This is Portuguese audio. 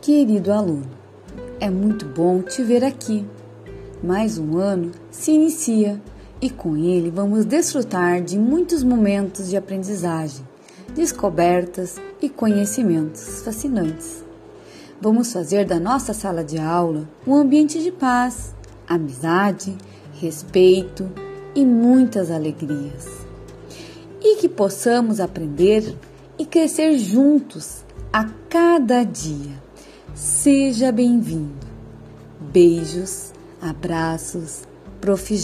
Querido aluno, é muito bom te ver aqui. Mais um ano se inicia e com ele vamos desfrutar de muitos momentos de aprendizagem, descobertas e conhecimentos fascinantes. Vamos fazer da nossa sala de aula um ambiente de paz, amizade, respeito e muitas alegrias. E que possamos aprender e crescer juntos a cada dia. Seja bem-vindo. Beijos, abraços, Prof.